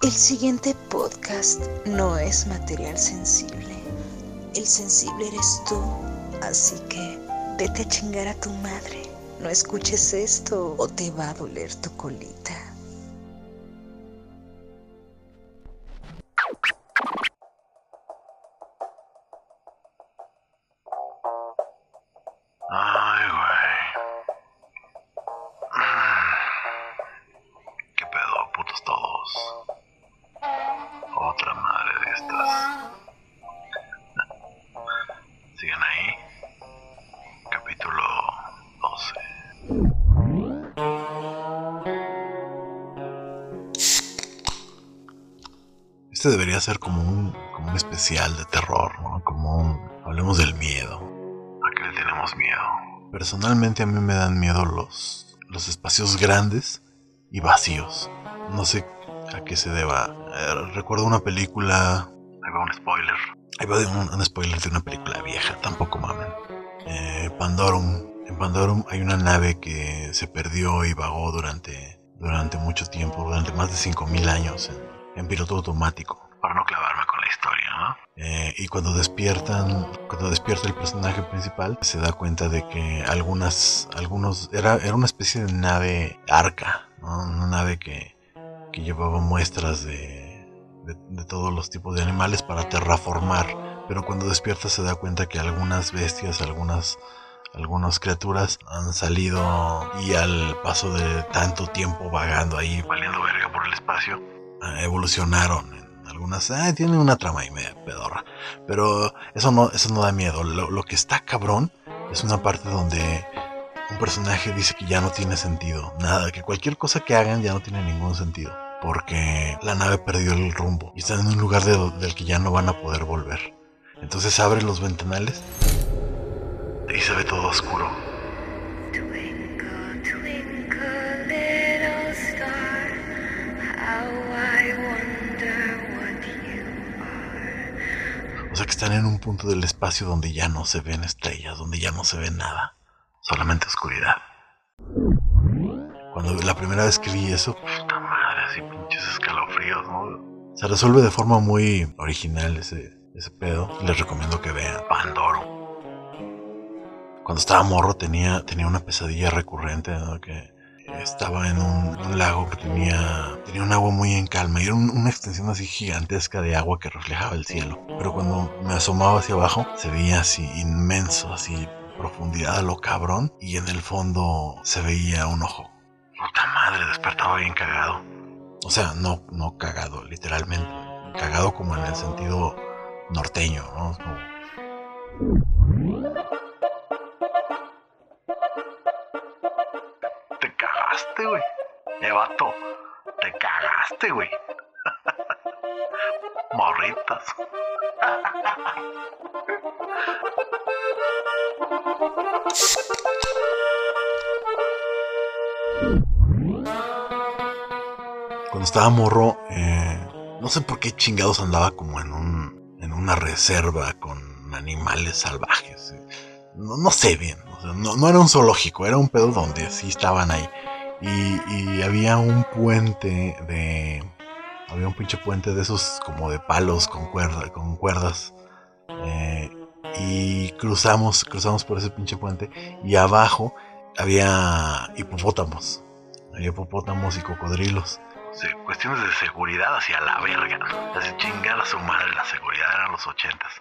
El siguiente podcast no es material sensible. El sensible eres tú. Así que vete a chingar a tu madre. No escuches esto o te va a doler tu colita. Este debería ser como un, como un especial de terror, ¿no? Como un... Hablemos del miedo. ¿A qué le tenemos miedo? Personalmente a mí me dan miedo los, los espacios grandes y vacíos. No sé a qué se deba. Eh, recuerdo una película... Ahí va un spoiler. Ahí va de un, un spoiler de una película vieja, tampoco mamen. Eh, Pandorum. En Pandorum hay una nave que se perdió y vagó durante, durante mucho tiempo, durante más de 5.000 años en piloto automático. Para no clavarme con la historia, ¿no? Eh, y cuando despiertan, cuando despierta el personaje principal, se da cuenta de que algunas, algunos, era, era una especie de nave arca. Una nave que, que llevaba muestras de, de, de todos los tipos de animales para terraformar. Pero cuando despierta se da cuenta que algunas bestias, algunas algunas criaturas han salido y al paso de tanto tiempo vagando ahí, valiendo verga por el espacio, eh, evolucionaron. Algunas eh, tienen una trama y media pedorra, pero eso no, eso no da miedo. Lo, lo que está cabrón es una parte donde un personaje dice que ya no tiene sentido, nada, que cualquier cosa que hagan ya no tiene ningún sentido, porque la nave perdió el rumbo y están en un lugar de, del que ya no van a poder volver. Entonces abre los ventanales y se ve todo oscuro. Están en un punto del espacio donde ya no se ven estrellas, donde ya no se ve nada, solamente oscuridad. Cuando la primera vez que vi eso, puta madre, así pinches escalofríos, ¿no? Se resuelve de forma muy original ese, ese pedo. Les recomiendo que vean Pandoro. Cuando estaba morro tenía, tenía una pesadilla recurrente, ¿no? Que estaba en un, lago que tenía, tenía un agua muy en calma y era un, una extensión así gigantesca de agua que reflejaba el cielo. Pero cuando me asomaba hacia abajo se veía así inmenso, así profundidad a lo cabrón y en el fondo se veía un ojo. Puta madre, despertaba bien cagado. O sea, no, no cagado, literalmente. Cagado como en el sentido norteño, ¿no? Cagaste, güey. Eh, vato. Te cagaste, güey. Morritas. Cuando estaba morro, eh, no sé por qué chingados andaba como en un en una reserva con animales salvajes. No, no sé bien, no, no, era un zoológico, era un pedo donde sí estaban ahí. Y, y, había un puente de. Había un pinche puente de esos como de palos con, cuerda, con cuerdas. Eh, y cruzamos, cruzamos por ese pinche puente. Y abajo había hipopótamos. Había hipopótamos y cocodrilos. Sí, cuestiones de seguridad hacia la verga. Así chingar a su madre la seguridad eran los ochentas.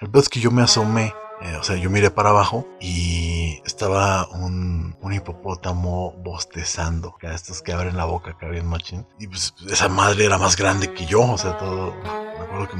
El peor es que yo me asomé, eh, o sea, yo miré para abajo y estaba un, un hipopótamo bostezando. Que estos que abren la boca acá bien machín. Y pues esa madre era más grande que yo, o sea, todo. Me acuerdo que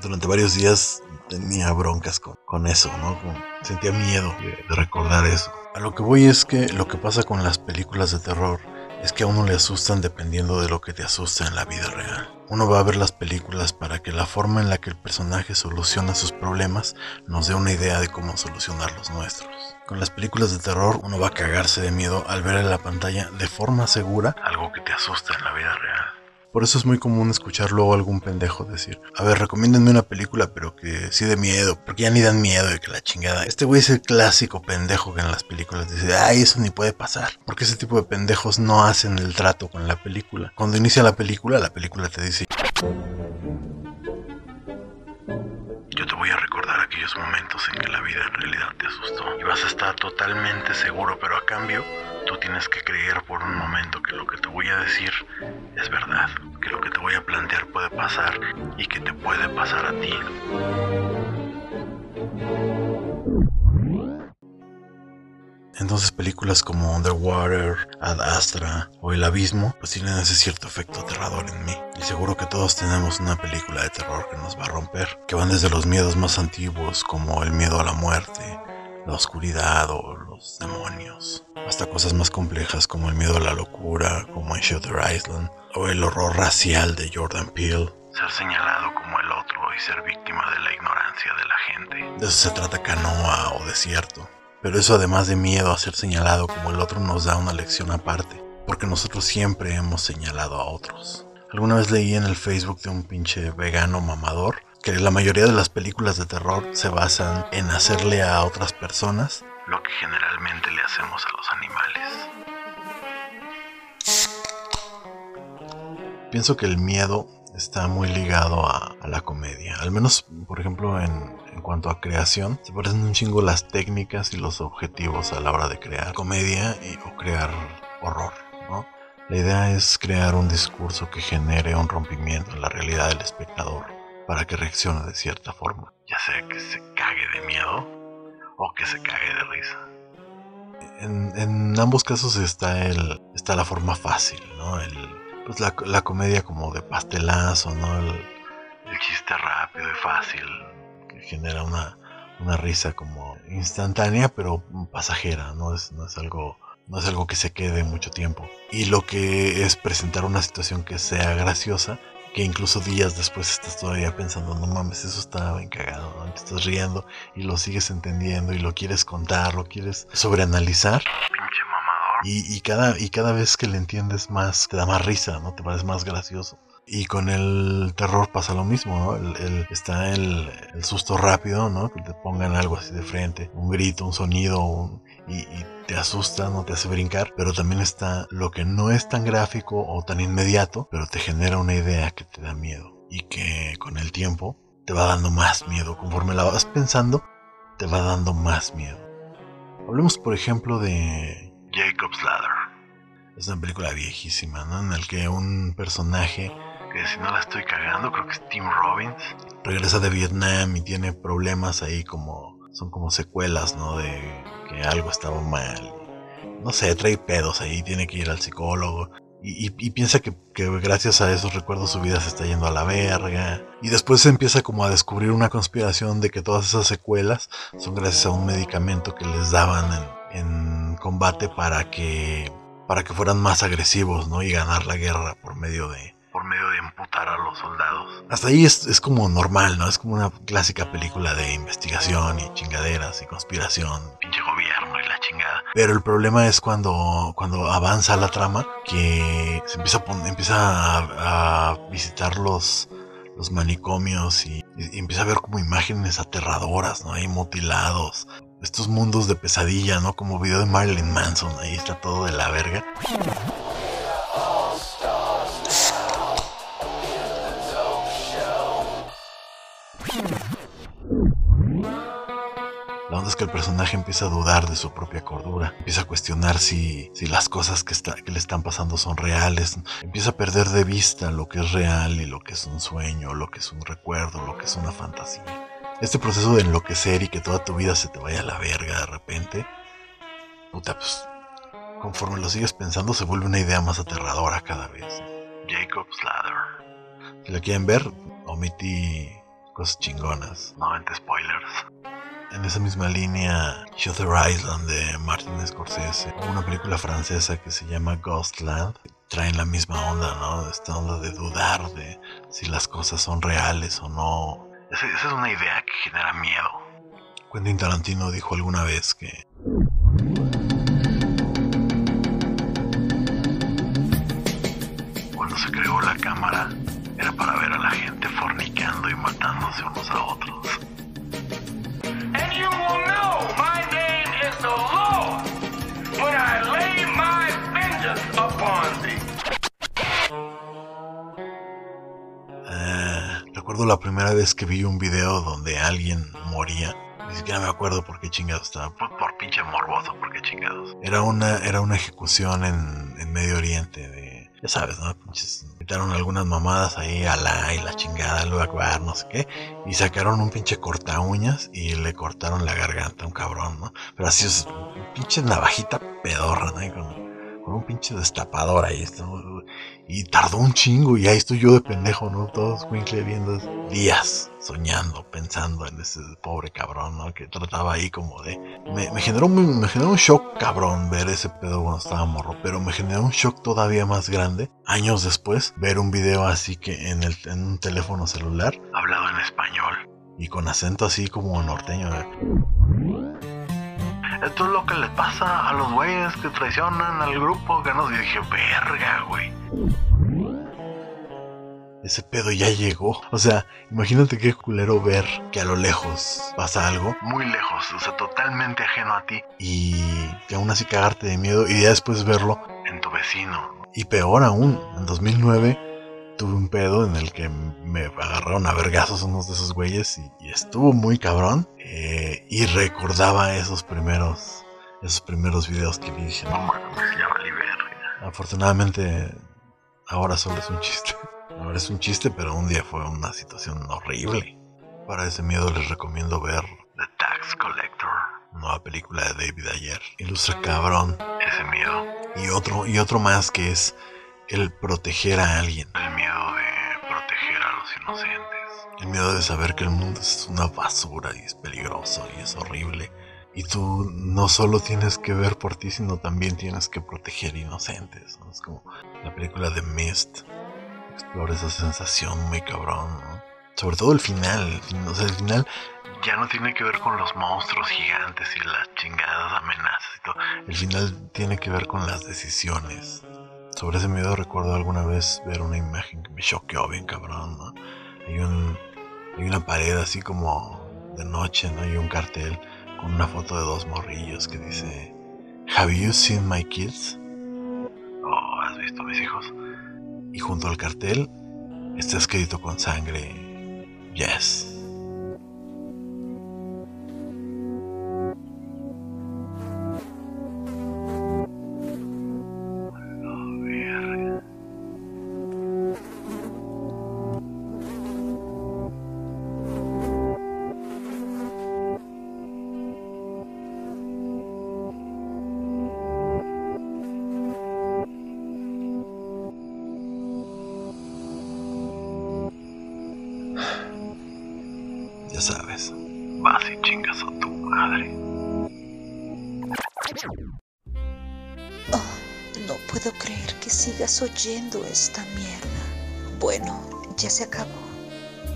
durante varios días tenía broncas con, con eso, ¿no? Sentía miedo de recordar eso. A lo que voy es que lo que pasa con las películas de terror es que a uno le asustan dependiendo de lo que te asusta en la vida real. Uno va a ver las películas para que la forma en la que el personaje soluciona sus problemas nos dé una idea de cómo solucionar los nuestros. Con las películas de terror uno va a cagarse de miedo al ver en la pantalla de forma segura algo que te asusta en la vida real. Por eso es muy común escuchar luego algún pendejo decir, a ver, recomiéndenme una película, pero que sí de miedo, porque ya ni dan miedo de que la chingada. Este güey es el clásico pendejo que en las películas dice, ay, eso ni puede pasar. Porque ese tipo de pendejos no hacen el trato con la película. Cuando inicia la película, la película te dice, yo te voy a recordar aquellos momentos en que la vida en realidad te asustó. Y vas a estar totalmente seguro, pero a cambio tú tienes que creer por un momento que lo que te voy a decir es verdad, que lo que te voy a plantear puede pasar y que te puede pasar a ti. Entonces películas como Underwater, Ad Astra o El Abismo pues tienen ese cierto efecto aterrador en mí. Y seguro que todos tenemos una película de terror que nos va a romper, que van desde los miedos más antiguos como el miedo a la muerte, la oscuridad o los demonios, hasta cosas más complejas como el miedo a la locura, como en Shutter Island, o el horror racial de Jordan Peele. Ser señalado como el otro y ser víctima de la ignorancia de la gente. De eso se trata Canoa o Desierto. Pero eso además de miedo a ser señalado como el otro nos da una lección aparte, porque nosotros siempre hemos señalado a otros. Alguna vez leí en el Facebook de un pinche vegano mamador que la mayoría de las películas de terror se basan en hacerle a otras personas lo que generalmente le hacemos a los animales. Pienso que el miedo está muy ligado a, la comedia. Al menos, por ejemplo, en, en, cuanto a creación, se parecen un chingo las técnicas y los objetivos a la hora de crear comedia y, o crear horror. ¿no? La idea es crear un discurso que genere un rompimiento en la realidad del espectador para que reaccione de cierta forma, ya sea que se cague de miedo o que se cague de risa. En, ambos casos está, el, está la forma fácil, ¿no? El, pues la, la, comedia como de pastelazo, ¿no? El, chiste rápido y fácil que genera una, una risa como instantánea pero pasajera, ¿no? No es algo no es algo que se quede mucho tiempo. Y lo que es presentar una situación que sea graciosa que incluso días después estás todavía pensando, no mames, eso está bien cagado, ¿no? te estás riendo y lo sigues entendiendo y lo quieres contar, lo quieres sobreanalizar. Pinche mamador. Y, y, cada, y cada vez que le entiendes más, te da más risa, ¿no? Te parece más gracioso. Y con el terror pasa lo mismo, ¿no? El, está el, susto rápido, ¿no? Que te pongan algo así de frente, un grito, un sonido, un, y, y, te asusta, no te hace brincar, pero también está lo que no es tan gráfico o tan inmediato, pero te genera una idea que te da miedo y que con el tiempo te va dando más miedo. Conforme la vas pensando, te va dando más miedo. Hablemos, por ejemplo, de Jacob's Ladder. Es una película viejísima, ¿no? En el que un personaje si no la estoy cagando, creo que es Tim Robbins, regresa de Vietnam y tiene problemas ahí como son como secuelas, ¿no? De que algo estaba mal. No sé, trae pedos ahí, tiene que ir al psicólogo. Y, piensa que, que, gracias a esos recuerdos su vida se está yendo a la verga. Y después se empieza como a descubrir una conspiración de que todas esas secuelas son gracias a un medicamento que les daban en, en combate para que, para que fueran más agresivos, ¿no? Y ganar la guerra por medio de, por medio de emputar a los soldados. Hasta ahí es, es, como normal, ¿no? Es como una clásica película de investigación y chingaderas y conspiración, pinche gobierno y la chingada. Pero el problema es cuando, cuando avanza la trama que se empieza a, empieza a, a visitar los, los manicomios y, y, empieza a ver como imágenes aterradoras, ¿no? Ahí mutilados. Estos mundos de pesadilla, ¿no? Como video de Marilyn Manson, ahí está todo de la verga. Onda es que el personaje empieza a dudar de su propia cordura, empieza a cuestionar si, si las cosas que, está, que, le están pasando son reales, empieza a perder de vista lo que es real y lo que es un sueño, lo que es un recuerdo, lo que es una fantasía. Este proceso de enloquecer y que toda tu vida se te vaya a la verga de repente, puta, pues conforme lo sigues pensando se vuelve una idea más aterradora cada vez. Jacob's Ladder. Si la quieren ver, omití cosas chingonas, no vente spoilers. En esa misma línea, Shutter Island de Martin Scorsese, una película francesa que se llama Ghostland, traen la misma onda, ¿no? Esta onda de dudar de si las cosas son reales o no. Esa, esa es una idea que genera miedo. Quentin Tarantino dijo alguna vez que vez que vi un video donde alguien moría. Ni siquiera me acuerdo por qué chingados estaba. Por, por pinche morboso, por qué chingados. Era una, era una ejecución en, en Medio Oriente de. Ya sabes, ¿no? Pinches. Quitaron algunas mamadas ahí, Alá y la chingada, el Akbar, no sé qué. Y sacaron un pinche corta uñas y le cortaron la garganta a un cabrón, ¿no? Pero así es, pinche navajita pedorra, ¿no? Con, con un pinche destapador ahí. ¿no? Y tardó un chingo y ahí estoy yo de pendejo, ¿no? Todos Winkle viendo días, soñando, pensando en ese pobre cabrón, ¿no? Que trataba ahí como de... Me, me generó, me generó un shock cabrón ver ese pedo cuando estaba morro, pero me generó un shock todavía más grande, años después, ver un video así que en, el, en un teléfono celular, hablado en español, y con acento así como norteño. de, Esto es lo que le pasa a los güeyes que traicionan al grupo, que no... Y dije, verga, güey. Ese pedo ya llegó. O sea, imagínate qué culero ver que a lo lejos pasa algo. Muy lejos, o sea, totalmente ajeno a ti. Y que aún así cagarte de miedo y ya después verlo en tu vecino. Y peor aún, en 2009 tuve un pedo en el que me agarraron a vergazos unos de esos güeyes y, y estuvo muy cabrón. Eh, y recordaba esos primeros, esos primeros videos que vi dije, no mames, ya valí verga. Afortunadamente, ahora solo es un chiste. Ahora es un chiste, pero un día fue una situación horrible. Para ese miedo les recomiendo ver The Tax Collector, nueva película de David Ayer. Ilustra cabrón ese miedo. Y otro, y otro más que es el proteger a alguien. El miedo de proteger a los inocentes. El miedo de saber que el mundo es una basura y es peligroso y es horrible. Y tú no solo tienes que ver por ti, sino también tienes que proteger inocentes. ¿no? Es como la película de Mist. Explora esa sensación muy cabrón, ¿no? Sobre todo el final. O sea, el final ya no tiene que ver con los monstruos gigantes y las chingadas amenazas y todo. El final tiene que ver con las decisiones. Sobre ese miedo recuerdo alguna vez ver una imagen que me choqueó bien cabrón, ¿no? Hay, un, hay una pared así como de noche, ¿no? Y un cartel con una foto de dos morrillos que dice Have you seen my kids? Oh, ¿has visto a mis hijos? Y junto al cartel está escrito con sangre Yes. Ya sabes, vas y chingas a tu madre. Oh, no puedo creer que sigas oyendo esta mierda. Bueno, ya se acabó.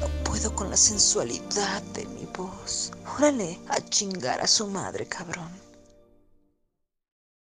No puedo con la sensualidad de mi voz. Órale, a chingar a su madre, cabrón.